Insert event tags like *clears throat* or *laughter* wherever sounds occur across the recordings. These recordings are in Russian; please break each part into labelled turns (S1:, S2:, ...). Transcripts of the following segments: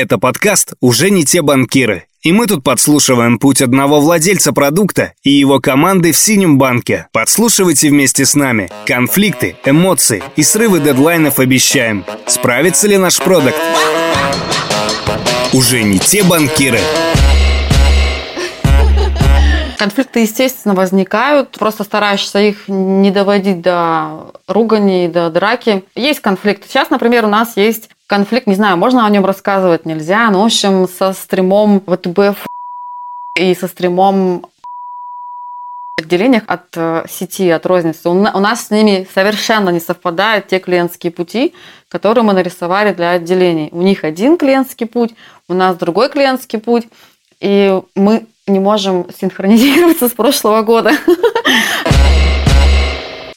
S1: Это подкаст «Уже не те банкиры». И мы тут подслушиваем путь одного владельца продукта и его команды в синем банке. Подслушивайте вместе с нами. Конфликты, эмоции и срывы дедлайнов обещаем. Справится ли наш продукт? Уже не те банкиры.
S2: Конфликты, естественно, возникают. Просто стараешься их не доводить до ругани, до драки. Есть конфликт. Сейчас, например, у нас есть конфликт, не знаю, можно о нем рассказывать, нельзя. Но, в общем, со стримом ВТБ и со стримом отделениях от э, сети, от розницы. У нас с ними совершенно не совпадают те клиентские пути, которые мы нарисовали для отделений. У них один клиентский путь, у нас другой клиентский путь. И мы не можем синхронизироваться с прошлого года.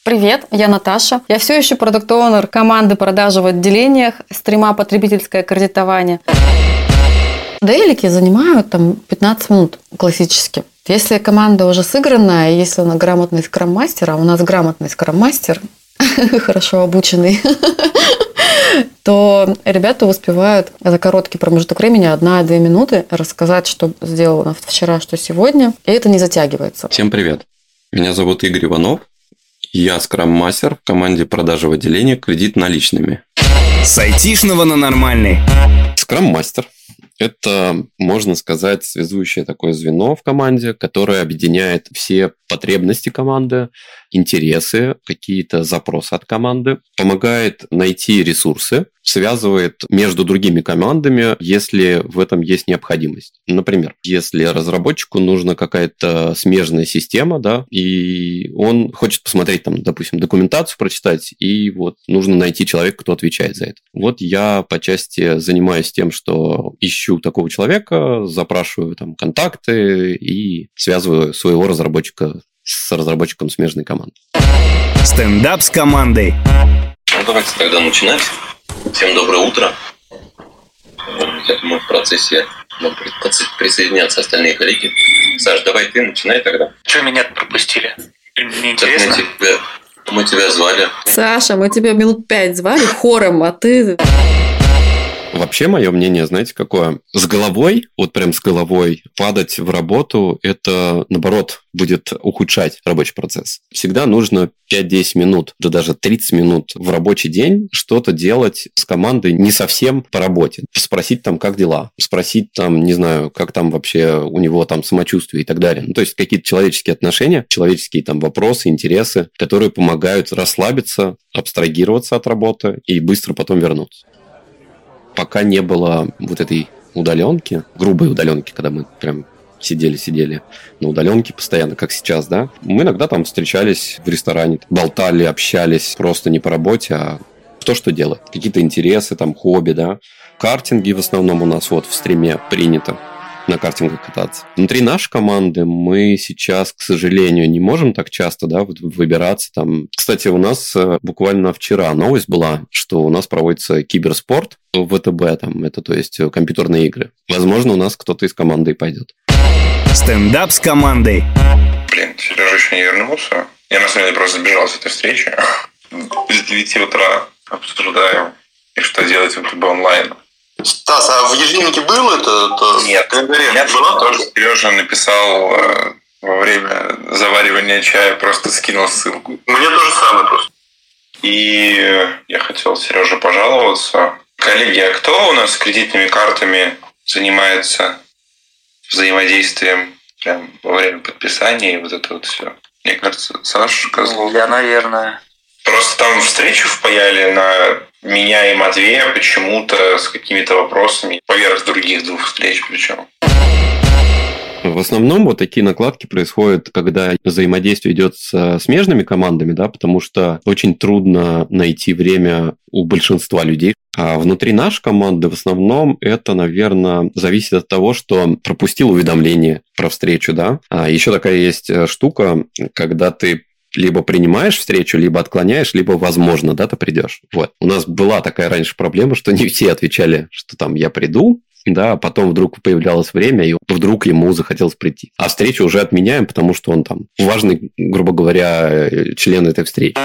S2: Привет, я Наташа. Я все еще продукт-оунер команды продажи в отделениях стрима потребительское кредитование. Дейлики занимают там 15 минут классически. Если команда уже сыгранная, если она грамотный скрам-мастер, а у нас грамотный скрам-мастер, *laughs* хорошо обученный, *laughs* то ребята успевают за короткий промежуток времени, одна-две минуты, рассказать, что сделано вчера, что сегодня, и это не затягивается.
S3: Всем привет. Меня зовут Игорь Иванов. Я скрам-мастер в команде продажи в отделении кредит наличными.
S1: С айтишного на нормальный.
S3: Скрам-мастер это, можно сказать, связующее такое звено в команде, которое объединяет все потребности команды, интересы, какие-то запросы от команды, помогает найти ресурсы, связывает между другими командами, если в этом есть необходимость. Например, если разработчику нужна какая-то смежная система, да, и он хочет посмотреть там, допустим, документацию прочитать, и вот нужно найти человека, кто отвечает за это. Вот я по части занимаюсь тем, что ищу такого человека, запрашиваю там контакты и связываю своего разработчика с разработчиком смежной команды.
S1: Стендап с командой.
S4: Ну, давайте тогда начинать. Всем доброе утро. Я думаю, в процессе могут присоединяться остальные коллеги. Саш, давай ты начинай тогда.
S5: Что меня пропустили? Мне интересно.
S4: Так мы тебя, мы тебя звали.
S2: Саша, мы тебя минут пять звали хором, а ты...
S3: Вообще, мое мнение, знаете, какое? С головой, вот прям с головой, падать в работу, это, наоборот, будет ухудшать рабочий процесс. Всегда нужно 5-10 минут, да даже 30 минут в рабочий день что-то делать с командой не совсем по работе. Спросить там, как дела, спросить там, не знаю, как там вообще у него там самочувствие и так далее. Ну, то есть какие-то человеческие отношения, человеческие там вопросы, интересы, которые помогают расслабиться, абстрагироваться от работы и быстро потом вернуться пока не было вот этой удаленки, грубой удаленки, когда мы прям сидели-сидели на удаленке постоянно, как сейчас, да, мы иногда там встречались в ресторане, болтали, общались просто не по работе, а кто что делает. Какие-то интересы, там, хобби, да. Картинги в основном у нас вот в стриме принято на картингах кататься. Внутри нашей команды мы сейчас, к сожалению, не можем так часто да, выбираться. Там. Кстати, у нас э, буквально вчера новость была, что у нас проводится киберспорт в ВТБ, там, это то есть э, компьютерные игры. Возможно, у нас кто-то из команды пойдет.
S1: Стендап с командой.
S6: Блин, Сережа еще не вернулся. Я на самом деле просто сбежал с этой встречи. *laughs* С 9 утра обсуждаем, и что делать в ВТБ онлайн.
S7: Стас, а в ежедневнике был это? это
S6: Нет, нет было тоже. Сережа написал э, во время заваривания чая, просто скинул ссылку.
S7: Мне то же самое просто.
S6: И я хотел Сереже пожаловаться. Коллеги, а кто у нас с кредитными картами занимается взаимодействием прям во время подписания и вот это вот все? Мне кажется, Саша Козлов.
S5: Я, наверное.
S6: Просто там встречу впаяли на меня и Матвея почему-то с какими-то вопросами поверх других двух встреч причем.
S3: В основном вот такие накладки происходят, когда взаимодействие идет с смежными командами, да, потому что очень трудно найти время у большинства людей. А внутри нашей команды в основном это, наверное, зависит от того, что пропустил уведомление про встречу, да. А еще такая есть э, штука, когда ты либо принимаешь встречу, либо отклоняешь, либо, возможно, да, ты придешь. Вот. У нас была такая раньше проблема, что не все отвечали, что там я приду, да, а потом вдруг появлялось время, и вдруг ему захотелось прийти. А встречу уже отменяем, потому что он там важный, грубо говоря, член этой встречи.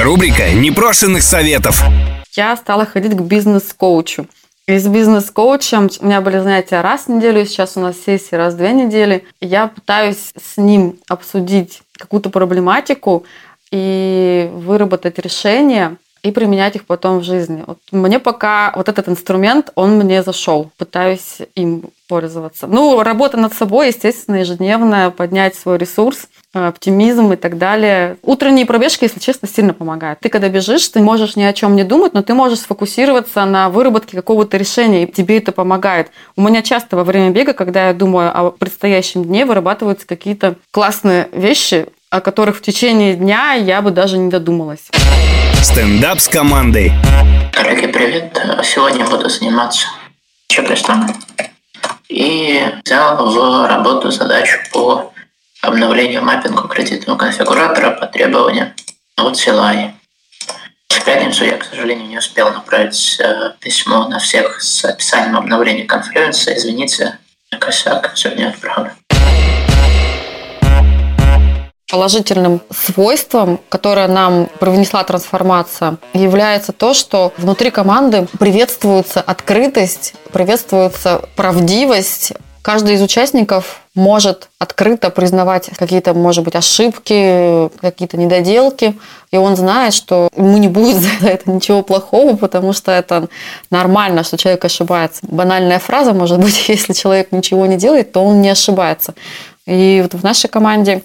S1: Рубрика непрошенных советов.
S2: я стала ходить к бизнес-коучу. И с бизнес-коучем у меня были занятия раз в неделю, сейчас у нас сессии раз в две недели. Я пытаюсь с ним обсудить какую-то проблематику и выработать решение, и применять их потом в жизни. Вот мне пока вот этот инструмент, он мне зашел. Пытаюсь им пользоваться. Ну, работа над собой, естественно, ежедневная, поднять свой ресурс, э, оптимизм и так далее. Утренние пробежки, если честно, сильно помогают. Ты когда бежишь, ты можешь ни о чем не думать, но ты можешь сфокусироваться на выработке какого-то решения, и тебе это помогает. У меня часто во время бега, когда я думаю о предстоящем дне, вырабатываются какие-то классные вещи, о которых в течение дня я бы даже не додумалась.
S1: Стендап с командой.
S8: Коллеги, привет. Сегодня буду заниматься чек-листом. И взял в работу задачу по обновлению маппингу кредитного конфигуратора по требованиям от CLI. В пятницу я, к сожалению, не успел направить э, письмо на всех с описанием обновления конференции. Извините, косяк, сегодня отправлю.
S2: Положительным свойством, которое нам привнесла трансформация, является то, что внутри команды приветствуется открытость, приветствуется правдивость. Каждый из участников может открыто признавать какие-то, может быть, ошибки, какие-то недоделки, и он знает, что ему не будет за *laughs* это ничего плохого, потому что это нормально, что человек ошибается. Банальная фраза, может быть, *laughs* если человек ничего не делает, то он не ошибается. И вот в нашей команде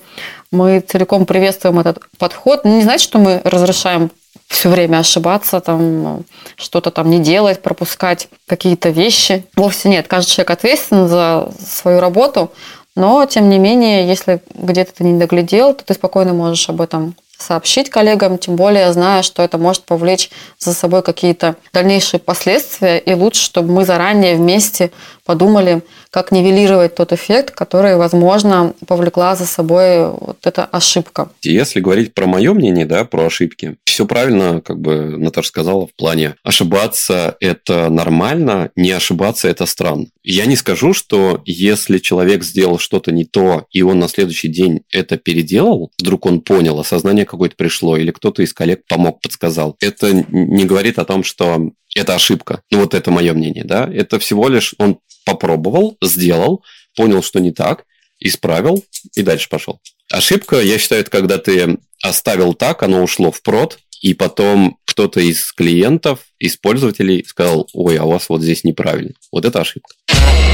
S2: мы целиком приветствуем этот подход. Не значит, что мы разрешаем все время ошибаться, там, что-то там не делать, пропускать какие-то вещи. Вовсе нет. Каждый человек ответственен за свою работу, но, тем не менее, если где-то ты не доглядел, то ты спокойно можешь об этом сообщить коллегам, тем более зная, что это может повлечь за собой какие-то дальнейшие последствия, и лучше, чтобы мы заранее вместе подумали, как нивелировать тот эффект, который, возможно, повлекла за собой вот эта ошибка.
S3: Если говорить про мое мнение, да, про ошибки, все правильно, как бы Наташа сказала, в плане ошибаться – это нормально, не ошибаться – это странно. Я не скажу, что если человек сделал что-то не то, и он на следующий день это переделал, вдруг он понял, осознание какое-то пришло, или кто-то из коллег помог, подсказал. Это не говорит о том, что это ошибка. Ну, вот это мое мнение, да. Это всего лишь он попробовал, сделал, понял, что не так, исправил и дальше пошел. Ошибка, я считаю, это когда ты оставил так, оно ушло в прод, и потом кто-то из клиентов, из пользователей сказал, ой, а у вас вот здесь неправильно. Вот это ошибка.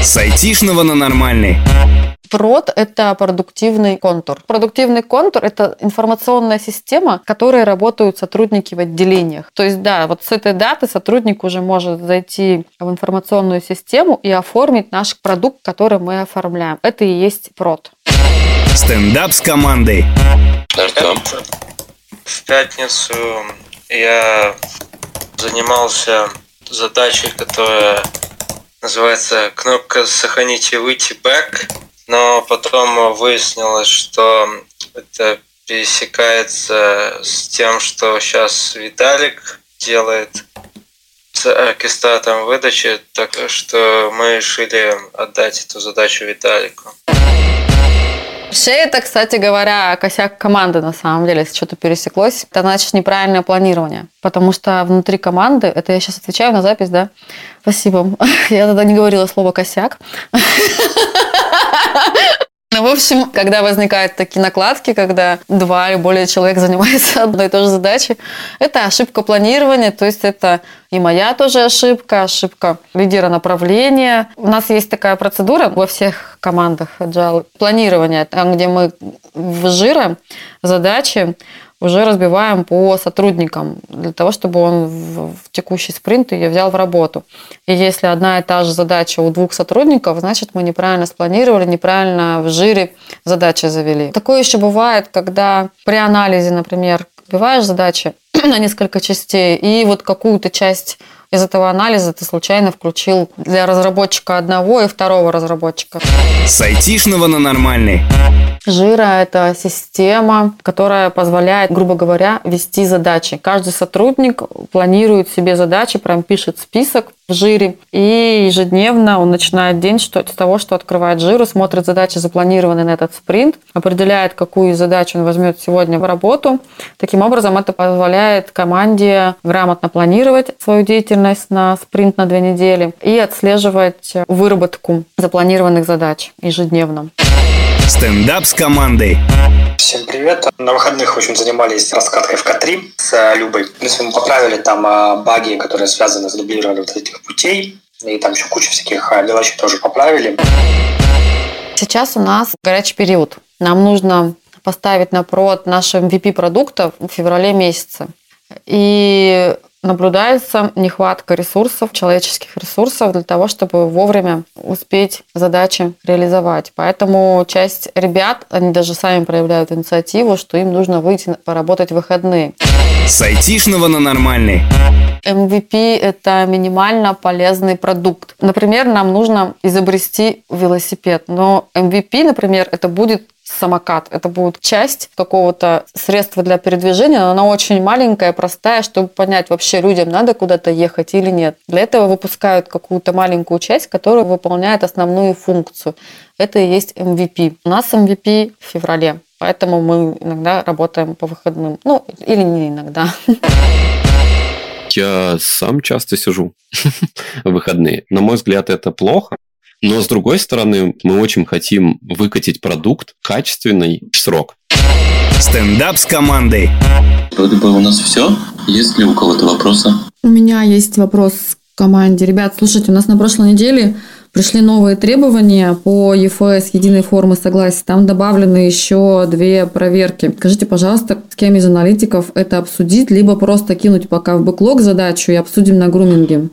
S1: С айтишного на нормальный.
S2: Прод – это продуктивный контур. Продуктивный контур – это информационная система, в которой работают сотрудники в отделениях. То есть, да, вот с этой даты сотрудник уже может зайти в информационную систему и оформить наш продукт, который мы оформляем. Это и есть прод.
S1: Стендап с командой.
S4: Артем.
S5: Пятницу я занимался задачей, которая называется кнопка «Сохранить и выйти back», но потом выяснилось, что это пересекается с тем, что сейчас Виталик делает с оркестратором выдачи, так что мы решили отдать эту задачу Виталику.
S2: Вообще это, кстати говоря, косяк команды на самом деле, если что-то пересеклось. Это значит неправильное планирование. Потому что внутри команды, это я сейчас отвечаю на запись, да? Спасибо. *laughs* Я тогда не говорила слово «косяк». *laughs* Ну, в общем, когда возникают такие накладки, когда два или более человек занимаются *laughs* одной и той же задачей, это ошибка планирования, то есть это и моя тоже ошибка, ошибка лидера направления. У нас есть такая процедура во всех командах Agile. Планирование, там, где мы в жира задачи уже разбиваем по сотрудникам, для того, чтобы он в, в текущий спринт ее взял в работу. И если одна и та же задача у двух сотрудников, значит, мы неправильно спланировали, неправильно в жире задачи завели. Такое еще бывает, когда при анализе, например, разбиваешь задачи *clears throat* на несколько частей, и вот какую-то часть из этого анализа ты случайно включил для разработчика одного и второго разработчика.
S1: С айтишного на нормальный.
S2: Жира – это система, которая позволяет, грубо говоря, вести задачи. Каждый сотрудник планирует себе задачи, прям пишет список в жире, и ежедневно он начинает день что, с того, что открывает жиру, смотрит задачи, запланированные на этот спринт, определяет, какую задачу он возьмет сегодня в работу. Таким образом, это позволяет команде грамотно планировать свою деятельность на спринт на две недели и отслеживать выработку запланированных задач ежедневно.
S1: Стендап с командой.
S9: Всем привет. На выходных, в общем, занимались раскаткой в К3 с Любой. В принципе, мы поправили там а, баги, которые связаны с дублированием вот этих путей. И там еще куча всяких а, мелочей тоже поправили.
S2: Сейчас у нас горячий период. Нам нужно поставить на прод наш MVP продуктов в феврале месяце. И наблюдается нехватка ресурсов, человеческих ресурсов для того, чтобы вовремя успеть задачи реализовать. Поэтому часть ребят, они даже сами проявляют инициативу, что им нужно выйти поработать в выходные.
S1: С айтишного на нормальный.
S2: MVP – это минимально полезный продукт. Например, нам нужно изобрести велосипед, но MVP, например, это будет самокат. Это будет часть какого-то средства для передвижения, но она очень маленькая, простая, чтобы понять, вообще людям надо куда-то ехать или нет. Для этого выпускают какую-то маленькую часть, которая выполняет основную функцию. Это и есть MVP. У нас MVP в феврале, поэтому мы иногда работаем по выходным. Ну, или не иногда.
S3: Я сам часто сижу *laughs* в выходные. На мой взгляд, это плохо, но с другой стороны, мы очень хотим выкатить продукт качественный в срок.
S1: Стендап с командой.
S4: Вроде бы у нас все. Есть ли у кого-то вопросы?
S2: У меня есть вопрос к команде. Ребят, слушайте, у нас на прошлой неделе пришли новые требования по ЕФС, единой формы согласия. Там добавлены еще две проверки. Скажите, пожалуйста, с кем из аналитиков это обсудить, либо просто кинуть пока в бэклог задачу и обсудим на груминге.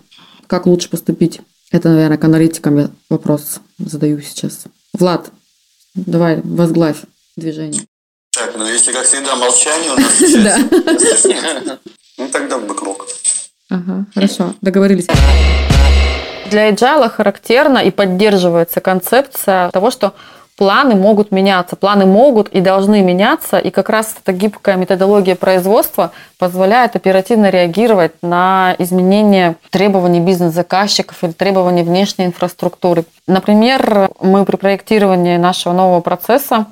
S2: Как лучше поступить? Это, наверное, к аналитикам я вопрос задаю сейчас. Влад, давай, возглавь движение.
S7: Так, ну если, как всегда, молчание у нас *laughs* сейчас. Ну тогда в бэклог.
S2: Ага, хорошо, договорились. Для agile характерна и поддерживается концепция того, что планы могут меняться, планы могут и должны меняться, и как раз эта гибкая методология производства позволяет оперативно реагировать на изменения требований бизнес-заказчиков или требований внешней инфраструктуры. Например, мы при проектировании нашего нового процесса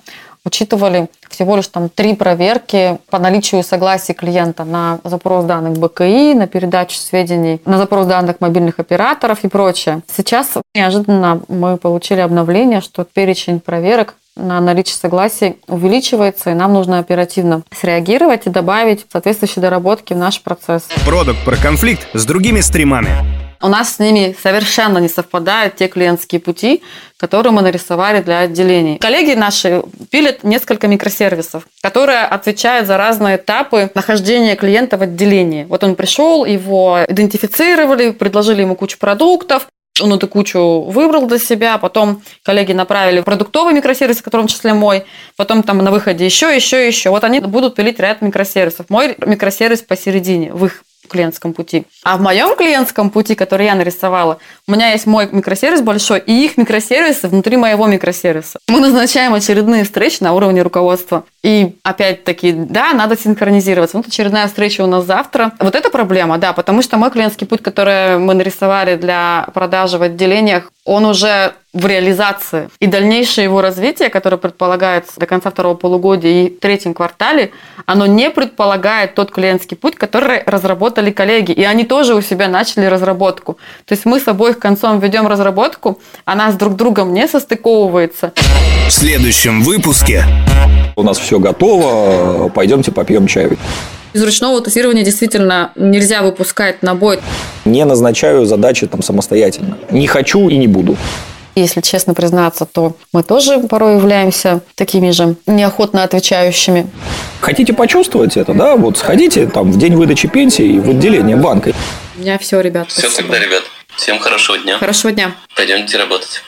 S2: учитывали всего лишь там три проверки по наличию согласия клиента на запрос данных БКИ, на передачу сведений, на запрос данных мобильных операторов и прочее. Сейчас неожиданно мы получили обновление, что перечень проверок на наличие согласия увеличивается, и нам нужно оперативно среагировать и добавить соответствующие доработки в наш процесс.
S1: Продукт про конфликт с другими стримами.
S2: У нас с ними совершенно не совпадают те клиентские пути, которые мы нарисовали для отделений. Коллеги наши пилят несколько микросервисов, которые отвечают за разные этапы нахождения клиента в отделении. Вот он пришел, его идентифицировали, предложили ему кучу продуктов, он эту кучу выбрал для себя, потом коллеги направили продуктовый микросервис, в котором числе мой, потом там на выходе еще, еще, еще. Вот они будут пилить ряд микросервисов. Мой микросервис посередине, в их клиентском пути. А в моем клиентском пути, который я нарисовала, у меня есть мой микросервис большой и их микросервисы внутри моего микросервиса. Мы назначаем очередные встречи на уровне руководства. И опять-таки, да, надо синхронизироваться. Вот очередная встреча у нас завтра. Вот это проблема, да, потому что мой клиентский путь, который мы нарисовали для продажи в отделениях, он уже в реализации. И дальнейшее его развитие, которое предполагается до конца второго полугодия и в третьем квартале, оно не предполагает тот клиентский путь, который разработали коллеги. И они тоже у себя начали разработку. То есть мы с обоих концом ведем разработку, она с друг другом не состыковывается.
S1: В следующем выпуске
S10: У нас все готово, пойдемте попьем чаю.
S2: Из ручного тестирования действительно нельзя выпускать на бой.
S10: Не назначаю задачи там самостоятельно. Не хочу и не буду.
S2: Если честно признаться, то мы тоже порой являемся такими же неохотно отвечающими.
S10: Хотите почувствовать это, да? Вот сходите там в день выдачи пенсии в отделение банка.
S2: У меня все, ребят.
S4: Все
S2: спасибо.
S4: тогда, ребят. Всем хорошего дня.
S2: Хорошего дня.
S4: Пойдемте работать.